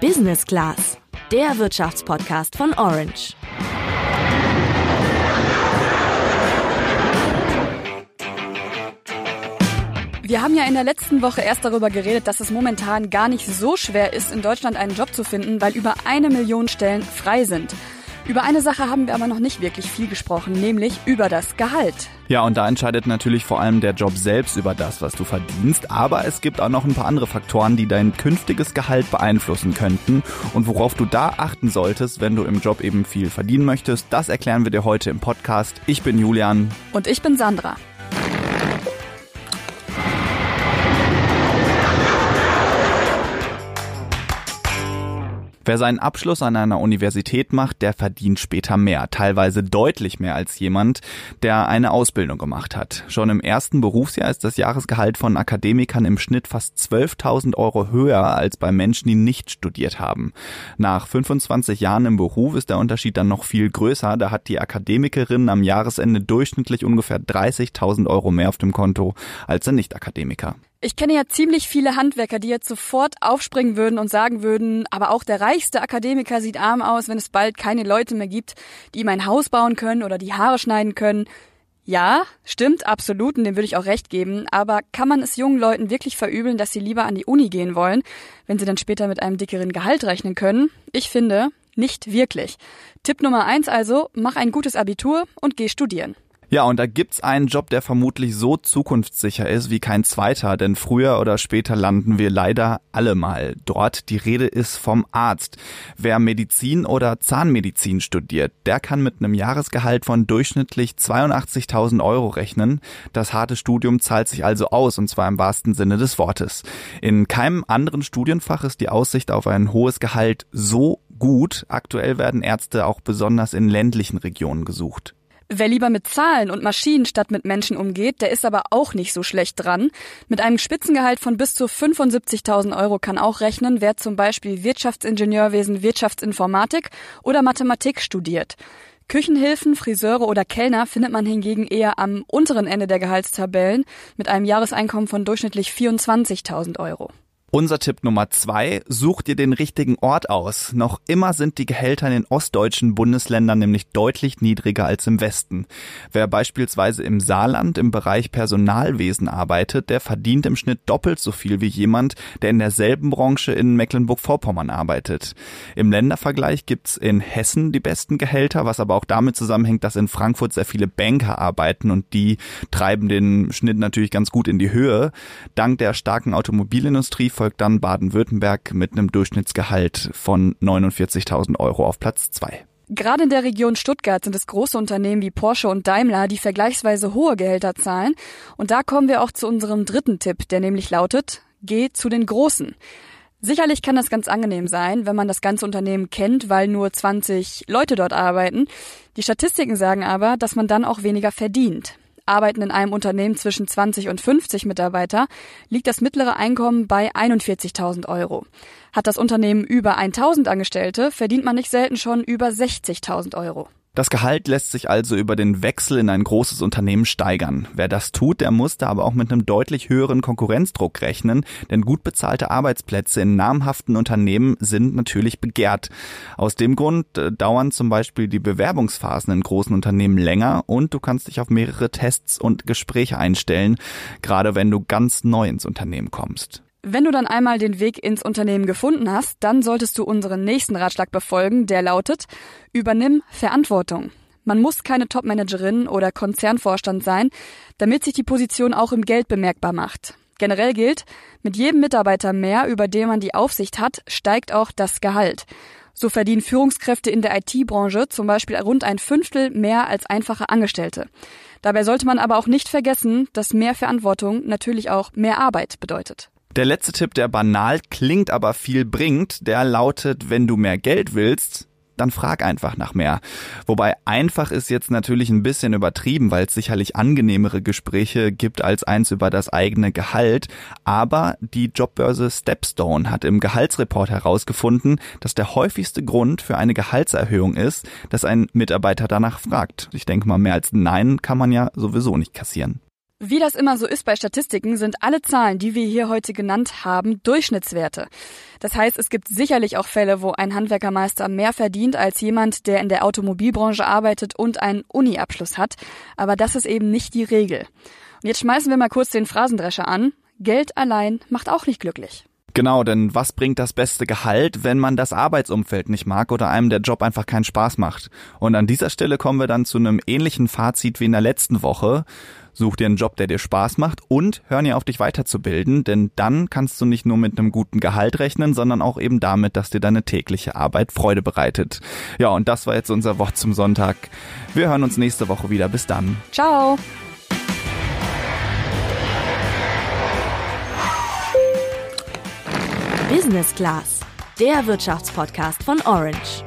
Business Class, der Wirtschaftspodcast von Orange. Wir haben ja in der letzten Woche erst darüber geredet, dass es momentan gar nicht so schwer ist, in Deutschland einen Job zu finden, weil über eine Million Stellen frei sind. Über eine Sache haben wir aber noch nicht wirklich viel gesprochen, nämlich über das Gehalt. Ja, und da entscheidet natürlich vor allem der Job selbst über das, was du verdienst. Aber es gibt auch noch ein paar andere Faktoren, die dein künftiges Gehalt beeinflussen könnten. Und worauf du da achten solltest, wenn du im Job eben viel verdienen möchtest, das erklären wir dir heute im Podcast. Ich bin Julian. Und ich bin Sandra. Wer seinen Abschluss an einer Universität macht, der verdient später mehr, teilweise deutlich mehr als jemand, der eine Ausbildung gemacht hat. Schon im ersten Berufsjahr ist das Jahresgehalt von Akademikern im Schnitt fast 12.000 Euro höher als bei Menschen, die nicht studiert haben. Nach 25 Jahren im Beruf ist der Unterschied dann noch viel größer. Da hat die Akademikerin am Jahresende durchschnittlich ungefähr 30.000 Euro mehr auf dem Konto als der Nicht-Akademiker. Ich kenne ja ziemlich viele Handwerker, die jetzt sofort aufspringen würden und sagen würden, aber auch der reichste Akademiker sieht arm aus, wenn es bald keine Leute mehr gibt, die ihm ein Haus bauen können oder die Haare schneiden können. Ja, stimmt, absolut, und dem würde ich auch recht geben, aber kann man es jungen Leuten wirklich verübeln, dass sie lieber an die Uni gehen wollen, wenn sie dann später mit einem dickeren Gehalt rechnen können? Ich finde, nicht wirklich. Tipp Nummer eins also, mach ein gutes Abitur und geh studieren. Ja, und da gibt's einen Job, der vermutlich so zukunftssicher ist wie kein zweiter, denn früher oder später landen wir leider alle mal dort. Die Rede ist vom Arzt. Wer Medizin oder Zahnmedizin studiert, der kann mit einem Jahresgehalt von durchschnittlich 82.000 Euro rechnen. Das harte Studium zahlt sich also aus, und zwar im wahrsten Sinne des Wortes. In keinem anderen Studienfach ist die Aussicht auf ein hohes Gehalt so gut. Aktuell werden Ärzte auch besonders in ländlichen Regionen gesucht. Wer lieber mit Zahlen und Maschinen statt mit Menschen umgeht, der ist aber auch nicht so schlecht dran. Mit einem Spitzengehalt von bis zu 75.000 Euro kann auch rechnen, wer zum Beispiel Wirtschaftsingenieurwesen, Wirtschaftsinformatik oder Mathematik studiert. Küchenhilfen, Friseure oder Kellner findet man hingegen eher am unteren Ende der Gehaltstabellen mit einem Jahreseinkommen von durchschnittlich 24.000 Euro. Unser Tipp Nummer zwei, such dir den richtigen Ort aus. Noch immer sind die Gehälter in den ostdeutschen Bundesländern nämlich deutlich niedriger als im Westen. Wer beispielsweise im Saarland im Bereich Personalwesen arbeitet, der verdient im Schnitt doppelt so viel wie jemand, der in derselben Branche in Mecklenburg-Vorpommern arbeitet. Im Ländervergleich gibt's in Hessen die besten Gehälter, was aber auch damit zusammenhängt, dass in Frankfurt sehr viele Banker arbeiten und die treiben den Schnitt natürlich ganz gut in die Höhe. Dank der starken Automobilindustrie folgt dann Baden-Württemberg mit einem Durchschnittsgehalt von 49.000 Euro auf Platz zwei. Gerade in der Region Stuttgart sind es große Unternehmen wie Porsche und Daimler, die vergleichsweise hohe Gehälter zahlen. Und da kommen wir auch zu unserem dritten Tipp, der nämlich lautet, geh zu den Großen. Sicherlich kann das ganz angenehm sein, wenn man das ganze Unternehmen kennt, weil nur 20 Leute dort arbeiten. Die Statistiken sagen aber, dass man dann auch weniger verdient arbeiten in einem Unternehmen zwischen 20 und 50 Mitarbeiter, liegt das mittlere Einkommen bei 41.000 Euro. Hat das Unternehmen über 1.000 Angestellte, verdient man nicht selten schon über 60.000 Euro. Das Gehalt lässt sich also über den Wechsel in ein großes Unternehmen steigern. Wer das tut, der muss da aber auch mit einem deutlich höheren Konkurrenzdruck rechnen, denn gut bezahlte Arbeitsplätze in namhaften Unternehmen sind natürlich begehrt. Aus dem Grund äh, dauern zum Beispiel die Bewerbungsphasen in großen Unternehmen länger und du kannst dich auf mehrere Tests und Gespräche einstellen, gerade wenn du ganz neu ins Unternehmen kommst. Wenn du dann einmal den Weg ins Unternehmen gefunden hast, dann solltest du unseren nächsten Ratschlag befolgen, der lautet, übernimm Verantwortung. Man muss keine Topmanagerin oder Konzernvorstand sein, damit sich die Position auch im Geld bemerkbar macht. Generell gilt, mit jedem Mitarbeiter mehr, über den man die Aufsicht hat, steigt auch das Gehalt. So verdienen Führungskräfte in der IT-Branche zum Beispiel rund ein Fünftel mehr als einfache Angestellte. Dabei sollte man aber auch nicht vergessen, dass mehr Verantwortung natürlich auch mehr Arbeit bedeutet. Der letzte Tipp, der banal klingt, aber viel bringt, der lautet, wenn du mehr Geld willst, dann frag einfach nach mehr. Wobei einfach ist jetzt natürlich ein bisschen übertrieben, weil es sicherlich angenehmere Gespräche gibt als eins über das eigene Gehalt. Aber die Jobbörse Stepstone hat im Gehaltsreport herausgefunden, dass der häufigste Grund für eine Gehaltserhöhung ist, dass ein Mitarbeiter danach fragt. Ich denke mal, mehr als Nein kann man ja sowieso nicht kassieren. Wie das immer so ist bei Statistiken, sind alle Zahlen, die wir hier heute genannt haben, Durchschnittswerte. Das heißt, es gibt sicherlich auch Fälle, wo ein Handwerkermeister mehr verdient als jemand, der in der Automobilbranche arbeitet und einen Uni-Abschluss hat. Aber das ist eben nicht die Regel. Und jetzt schmeißen wir mal kurz den Phrasendrescher an. Geld allein macht auch nicht glücklich. Genau, denn was bringt das beste Gehalt, wenn man das Arbeitsumfeld nicht mag oder einem der Job einfach keinen Spaß macht? Und an dieser Stelle kommen wir dann zu einem ähnlichen Fazit wie in der letzten Woche. Such dir einen Job, der dir Spaß macht und hör dir auf, dich weiterzubilden, denn dann kannst du nicht nur mit einem guten Gehalt rechnen, sondern auch eben damit, dass dir deine tägliche Arbeit Freude bereitet. Ja, und das war jetzt unser Wort zum Sonntag. Wir hören uns nächste Woche wieder. Bis dann. Ciao. Business Class, der Wirtschaftspodcast von Orange.